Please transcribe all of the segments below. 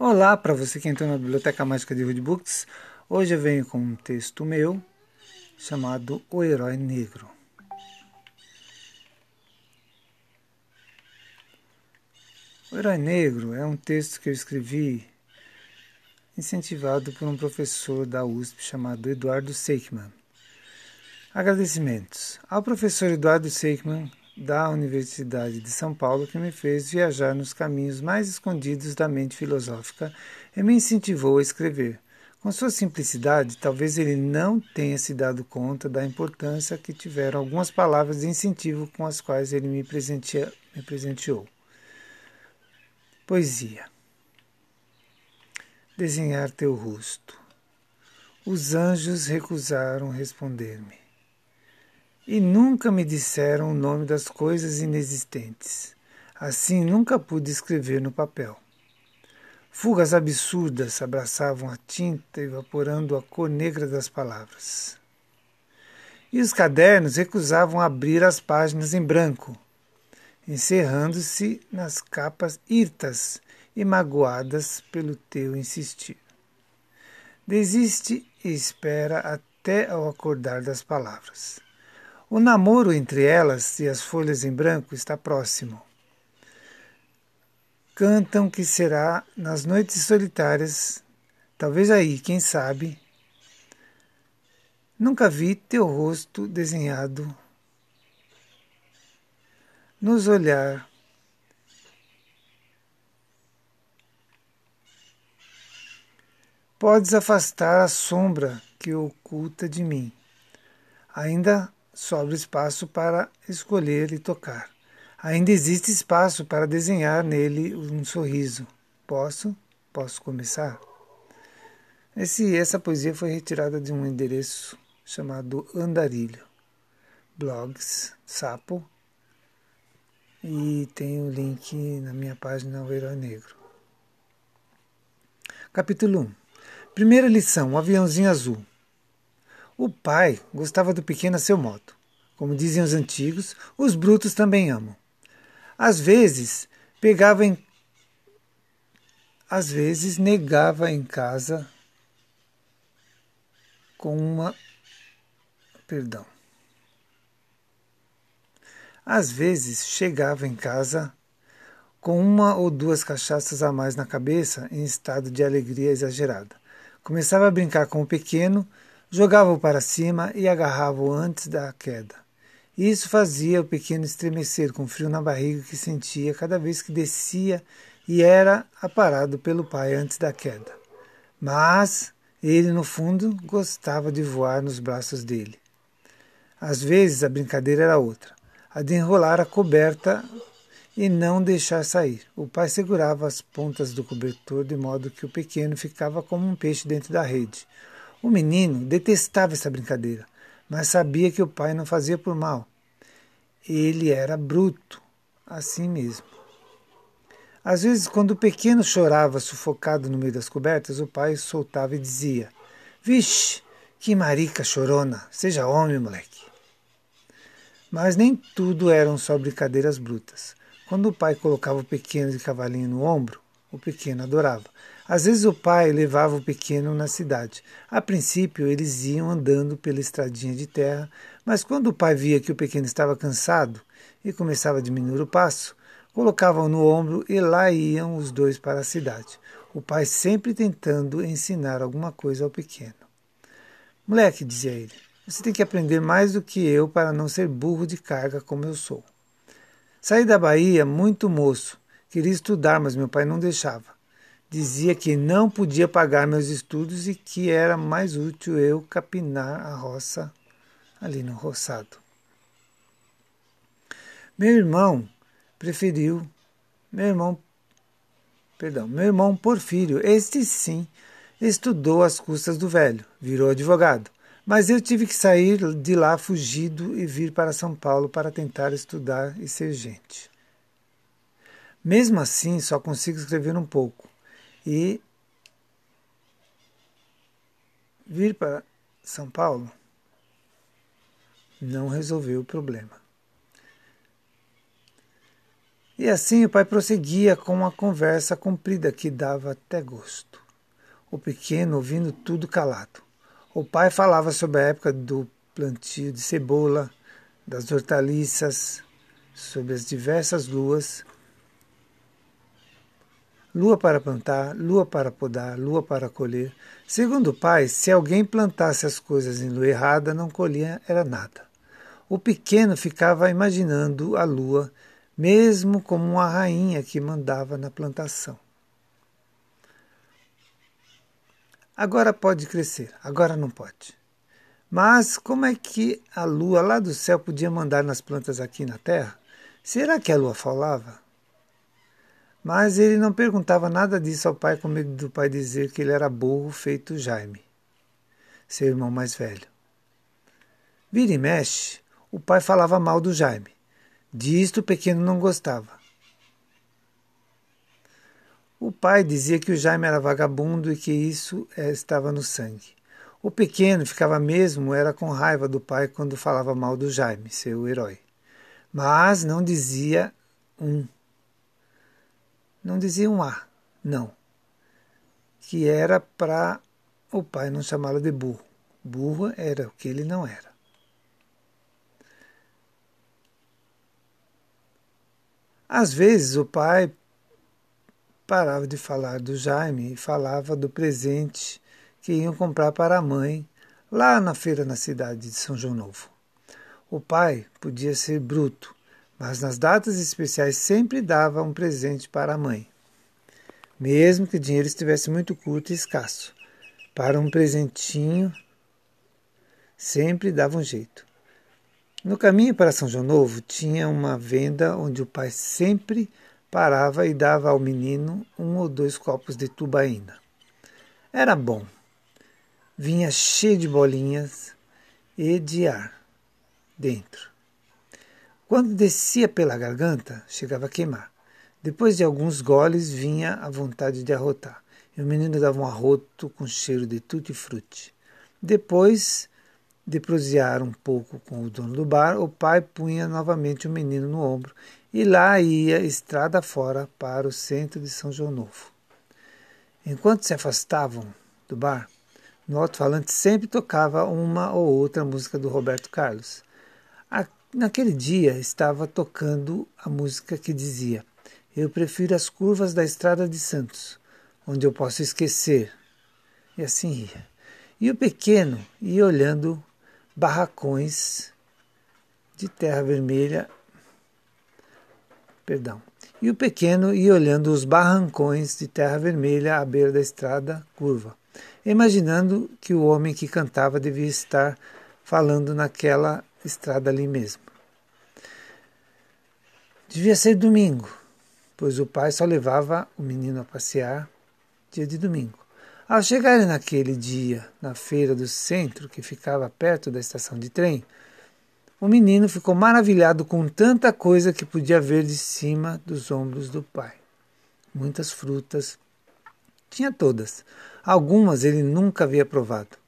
Olá para você que entrou na Biblioteca Mágica de Wood Books. Hoje eu venho com um texto meu chamado O Herói Negro. O Herói Negro é um texto que eu escrevi incentivado por um professor da USP chamado Eduardo Seichmann. Agradecimentos ao professor Eduardo Seichmann da Universidade de São Paulo que me fez viajar nos caminhos mais escondidos da mente filosófica e me incentivou a escrever. Com sua simplicidade, talvez ele não tenha se dado conta da importância que tiveram algumas palavras de incentivo com as quais ele me, me presenteou. Poesia. Desenhar teu rosto. Os anjos recusaram responder-me e nunca me disseram o nome das coisas inexistentes. Assim nunca pude escrever no papel. Fugas absurdas abraçavam a tinta, evaporando a cor negra das palavras. E os cadernos recusavam abrir as páginas em branco, encerrando-se nas capas hirtas e magoadas pelo teu insistir. Desiste e espera até ao acordar das palavras. O namoro entre elas e as folhas em branco está próximo. Cantam que será nas noites solitárias, talvez aí, quem sabe. Nunca vi teu rosto desenhado nos olhar. Podes afastar a sombra que oculta de mim. Ainda sobra espaço para escolher e tocar. Ainda existe espaço para desenhar nele um sorriso. Posso? Posso começar? Esse, essa poesia foi retirada de um endereço chamado Andarilho, blogs, sapo, e tem o link na minha página O Herói Negro. Capítulo 1 Primeira lição: o aviãozinho azul. O pai gostava do pequeno a seu modo. Como dizem os antigos, os brutos também amam. Às vezes, pegava em às vezes negava em casa com uma perdão. Às vezes chegava em casa com uma ou duas cachaças a mais na cabeça em estado de alegria exagerada. Começava a brincar com o pequeno Jogava-o para cima e agarrava-o antes da queda. Isso fazia o pequeno estremecer com frio na barriga que sentia cada vez que descia e era aparado pelo pai antes da queda. Mas ele, no fundo, gostava de voar nos braços dele. Às vezes a brincadeira era outra, a de enrolar a coberta e não deixar sair. O pai segurava as pontas do cobertor de modo que o pequeno ficava como um peixe dentro da rede. O menino detestava essa brincadeira, mas sabia que o pai não fazia por mal. Ele era bruto, assim mesmo. Às vezes, quando o pequeno chorava sufocado no meio das cobertas, o pai soltava e dizia: Vixe, que marica chorona, seja homem, moleque. Mas nem tudo eram só brincadeiras brutas. Quando o pai colocava o pequeno de cavalinho no ombro, o pequeno adorava. Às vezes o pai levava o pequeno na cidade. A princípio eles iam andando pela estradinha de terra, mas quando o pai via que o pequeno estava cansado e começava a diminuir o passo, colocavam no ombro e lá iam os dois para a cidade. O pai sempre tentando ensinar alguma coisa ao pequeno. Moleque, dizia ele, você tem que aprender mais do que eu para não ser burro de carga como eu sou. Saí da Bahia muito moço. Queria estudar, mas meu pai não deixava dizia que não podia pagar meus estudos e que era mais útil eu capinar a roça ali no roçado. Meu irmão preferiu, meu irmão, perdão, meu irmão Porfírio, este sim, estudou às custas do velho, virou advogado. Mas eu tive que sair de lá fugido e vir para São Paulo para tentar estudar e ser gente. Mesmo assim, só consigo escrever um pouco e vir para São Paulo não resolveu o problema. E assim o pai prosseguia com uma conversa comprida que dava até gosto. O pequeno ouvindo tudo calado. O pai falava sobre a época do plantio de cebola, das hortaliças, sobre as diversas luas. Lua para plantar, lua para podar, lua para colher. Segundo o pai, se alguém plantasse as coisas em lua errada, não colhia era nada. O pequeno ficava imaginando a lua mesmo como uma rainha que mandava na plantação. Agora pode crescer, agora não pode. Mas como é que a lua lá do céu podia mandar nas plantas aqui na terra? Será que a lua falava? Mas ele não perguntava nada disso ao pai com medo do pai dizer que ele era burro feito Jaime, seu irmão mais velho. Vira e mexe, o pai falava mal do Jaime. Disto o pequeno não gostava. O pai dizia que o Jaime era vagabundo e que isso eh, estava no sangue. O pequeno ficava mesmo era com raiva do pai quando falava mal do Jaime, seu herói. Mas não dizia um. Não dizia um A, não. Que era para o pai não chamá-lo de burro. Burro era o que ele não era. Às vezes o pai parava de falar do Jaime e falava do presente que iam comprar para a mãe lá na feira na cidade de São João Novo. O pai podia ser bruto, mas nas datas especiais sempre dava um presente para a mãe, mesmo que o dinheiro estivesse muito curto e escasso. Para um presentinho, sempre dava um jeito. No caminho para São João Novo tinha uma venda onde o pai sempre parava e dava ao menino um ou dois copos de tubaína. Era bom. Vinha cheio de bolinhas e de ar dentro. Quando descia pela garganta, chegava a queimar. Depois de alguns goles, vinha a vontade de arrotar. E o menino dava um arroto com cheiro de tutti-frutti. Depois de prosear um pouco com o dono do bar, o pai punha novamente o menino no ombro e lá ia estrada fora para o centro de São João Novo. Enquanto se afastavam do bar, no alto-falante sempre tocava uma ou outra música do Roberto Carlos. Naquele dia estava tocando a música que dizia: Eu prefiro as curvas da estrada de Santos, onde eu posso esquecer. E assim ia. E o pequeno ia olhando barracões de terra vermelha. Perdão. E o pequeno ia olhando os barrancões de terra vermelha à beira da estrada curva, imaginando que o homem que cantava devia estar falando naquela estrada ali mesmo. Devia ser domingo, pois o pai só levava o menino a passear dia de domingo. Ao chegarem naquele dia na feira do centro, que ficava perto da estação de trem, o menino ficou maravilhado com tanta coisa que podia ver de cima dos ombros do pai. Muitas frutas. Tinha todas. Algumas ele nunca havia provado.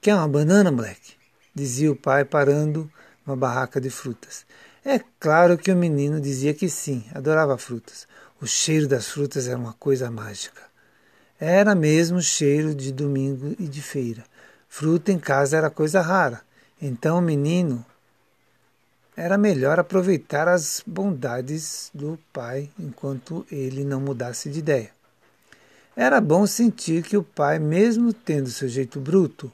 Quer uma banana, moleque? dizia o pai, parando numa barraca de frutas. É claro que o menino dizia que sim, adorava frutas. O cheiro das frutas era uma coisa mágica. Era mesmo cheiro de domingo e de feira. Fruta em casa era coisa rara. Então o menino era melhor aproveitar as bondades do pai enquanto ele não mudasse de ideia. Era bom sentir que o pai, mesmo tendo seu jeito bruto,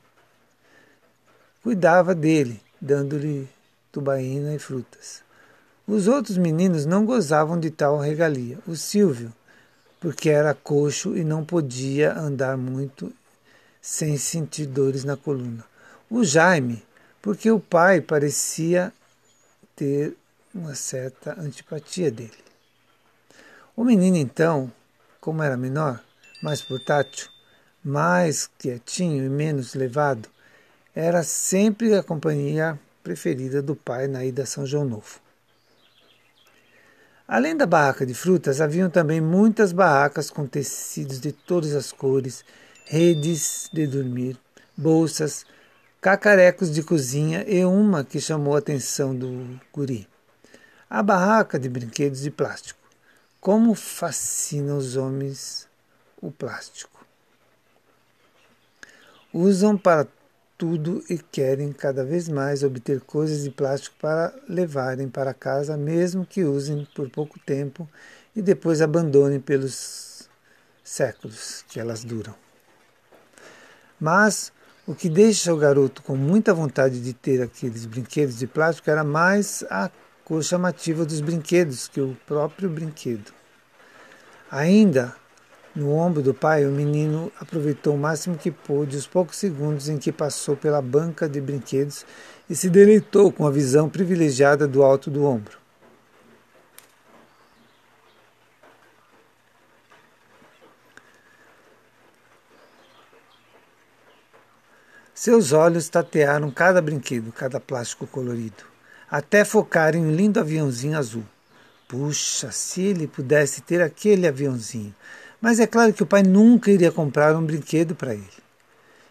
cuidava dele, dando-lhe tubaína e frutas. Os outros meninos não gozavam de tal regalia. O Silvio, porque era coxo e não podia andar muito sem sentir dores na coluna. O Jaime, porque o pai parecia ter uma certa antipatia dele. O menino, então, como era menor, mais portátil, mais quietinho e menos levado, era sempre a companhia preferida do pai na ida a São João Novo. Além da barraca de frutas, haviam também muitas barracas com tecidos de todas as cores, redes de dormir, bolsas, cacarecos de cozinha e uma que chamou a atenção do guri. A barraca de brinquedos de plástico. Como fascina os homens o plástico. Usam para tudo e querem cada vez mais obter coisas de plástico para levarem para casa, mesmo que usem por pouco tempo e depois abandonem pelos séculos que elas duram. Mas o que deixa o garoto com muita vontade de ter aqueles brinquedos de plástico era mais a cor chamativa dos brinquedos que o próprio brinquedo. Ainda no ombro do pai, o menino aproveitou o máximo que pôde os poucos segundos em que passou pela banca de brinquedos e se deleitou com a visão privilegiada do alto do ombro. Seus olhos tatearam cada brinquedo, cada plástico colorido, até focar em um lindo aviãozinho azul. Puxa, se ele pudesse ter aquele aviãozinho! Mas é claro que o pai nunca iria comprar um brinquedo para ele.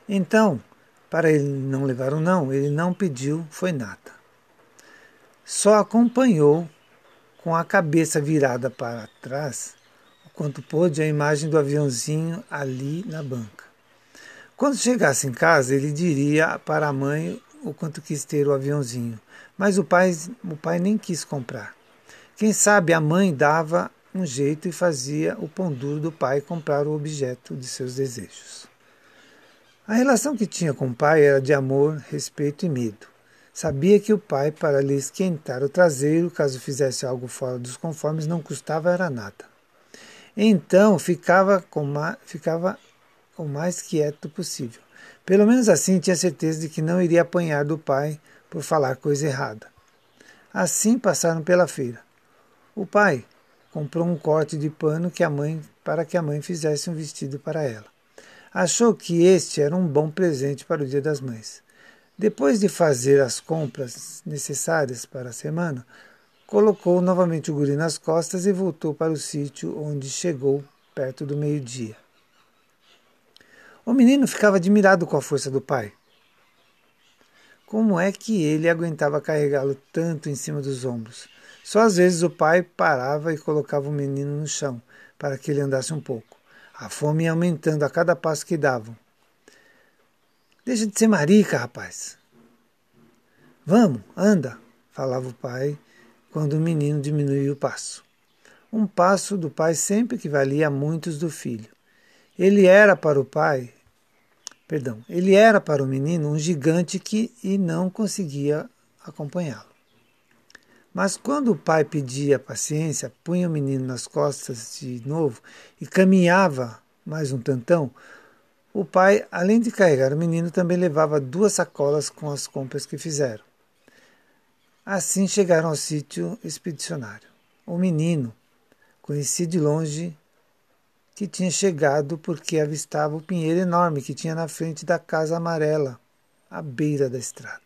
Então, para ele não levar um não, ele não pediu, foi nada. Só acompanhou com a cabeça virada para trás, o quanto pôde a imagem do aviãozinho ali na banca. Quando chegasse em casa, ele diria para a mãe o quanto quis ter o aviãozinho, mas o pai, o pai nem quis comprar. Quem sabe a mãe dava um jeito e fazia o pão duro do pai comprar o objeto de seus desejos. A relação que tinha com o pai era de amor, respeito e medo. Sabia que o pai, para lhe esquentar o traseiro, caso fizesse algo fora dos conformes, não custava era nada. Então ficava, com ma ficava o mais quieto possível. Pelo menos assim tinha certeza de que não iria apanhar do pai por falar coisa errada. Assim passaram pela feira. O pai, comprou um corte de pano que a mãe para que a mãe fizesse um vestido para ela. Achou que este era um bom presente para o Dia das Mães. Depois de fazer as compras necessárias para a semana, colocou novamente o guri nas costas e voltou para o sítio onde chegou perto do meio-dia. O menino ficava admirado com a força do pai. Como é que ele aguentava carregá-lo tanto em cima dos ombros? Só às vezes o pai parava e colocava o menino no chão para que ele andasse um pouco. A fome ia aumentando a cada passo que davam. Deixa de ser marica, rapaz. Vamos, anda, falava o pai quando o menino diminuía o passo. Um passo do pai sempre equivalia a muitos do filho. Ele era para o pai, perdão, ele era para o menino um gigante que e não conseguia acompanhá-lo. Mas quando o pai pedia paciência, punha o menino nas costas de novo e caminhava mais um tantão, o pai, além de carregar o menino, também levava duas sacolas com as compras que fizeram. Assim chegaram ao sítio expedicionário. O menino conhecia de longe que tinha chegado porque avistava o pinheiro enorme que tinha na frente da casa amarela, à beira da estrada.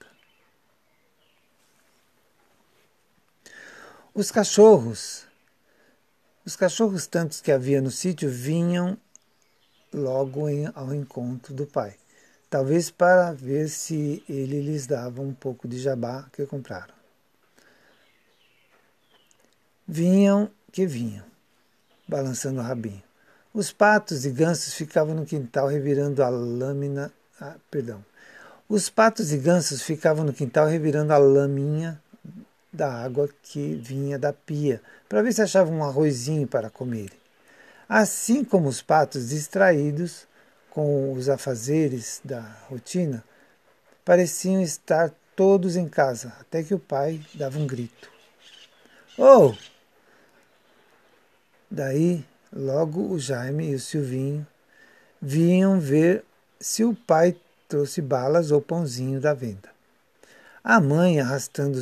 Os cachorros, os cachorros tantos que havia no sítio vinham logo em, ao encontro do pai, talvez para ver se ele lhes dava um pouco de jabá que compraram. Vinham que vinham, balançando o rabinho. Os patos e gansos ficavam no quintal revirando a lâmina. Ah, perdão. Os patos e gansos ficavam no quintal revirando a laminha da água que vinha da pia, para ver se achava um arrozinho para comer. Assim como os patos distraídos com os afazeres da rotina, pareciam estar todos em casa, até que o pai dava um grito. Oh! Daí, logo o Jaime e o Silvinho vinham ver se o pai trouxe balas ou pãozinho da venda. A mãe, arrastando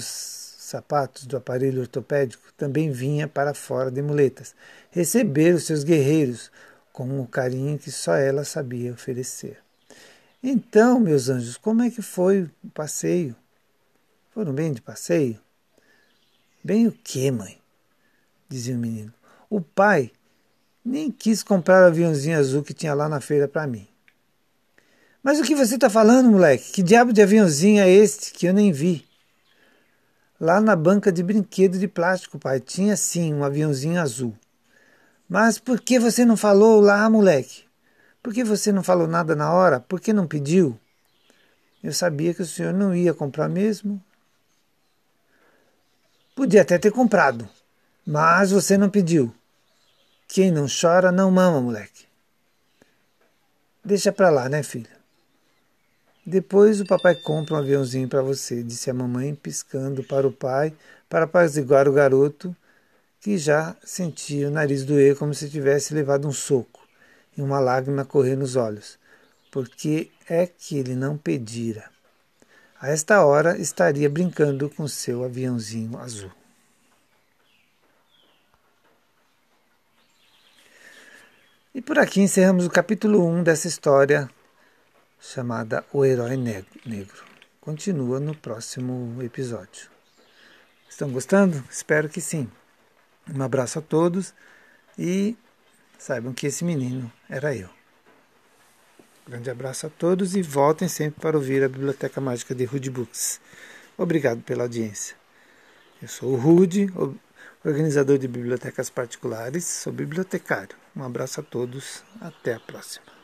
sapatos do aparelho ortopédico também vinha para fora de muletas, receber os seus guerreiros com o carinho que só ela sabia oferecer. Então, meus anjos, como é que foi o passeio? Foram bem de passeio? Bem o que, mãe? dizia o menino. O pai nem quis comprar o aviãozinho azul que tinha lá na feira para mim. Mas o que você está falando, moleque? Que diabo de aviãozinho é este que eu nem vi? Lá na banca de brinquedo de plástico, pai, tinha sim um aviãozinho azul. Mas por que você não falou lá, moleque? Por que você não falou nada na hora? Por que não pediu? Eu sabia que o senhor não ia comprar mesmo. Podia até ter comprado, mas você não pediu. Quem não chora não mama, moleque. Deixa pra lá, né, filha? Depois o papai compra um aviãozinho para você, disse a mamãe, piscando para o pai, para apaziguar o garoto, que já sentia o nariz doer como se tivesse levado um soco e uma lágrima correr nos olhos, porque é que ele não pedira. A esta hora estaria brincando com seu aviãozinho azul. E por aqui encerramos o capítulo 1 dessa história chamada O Herói Negro. Continua no próximo episódio. Estão gostando? Espero que sim. Um abraço a todos e saibam que esse menino era eu. Grande abraço a todos e voltem sempre para ouvir a Biblioteca Mágica de Rude Books. Obrigado pela audiência. Eu sou o Rude, organizador de bibliotecas particulares, sou bibliotecário. Um abraço a todos, até a próxima.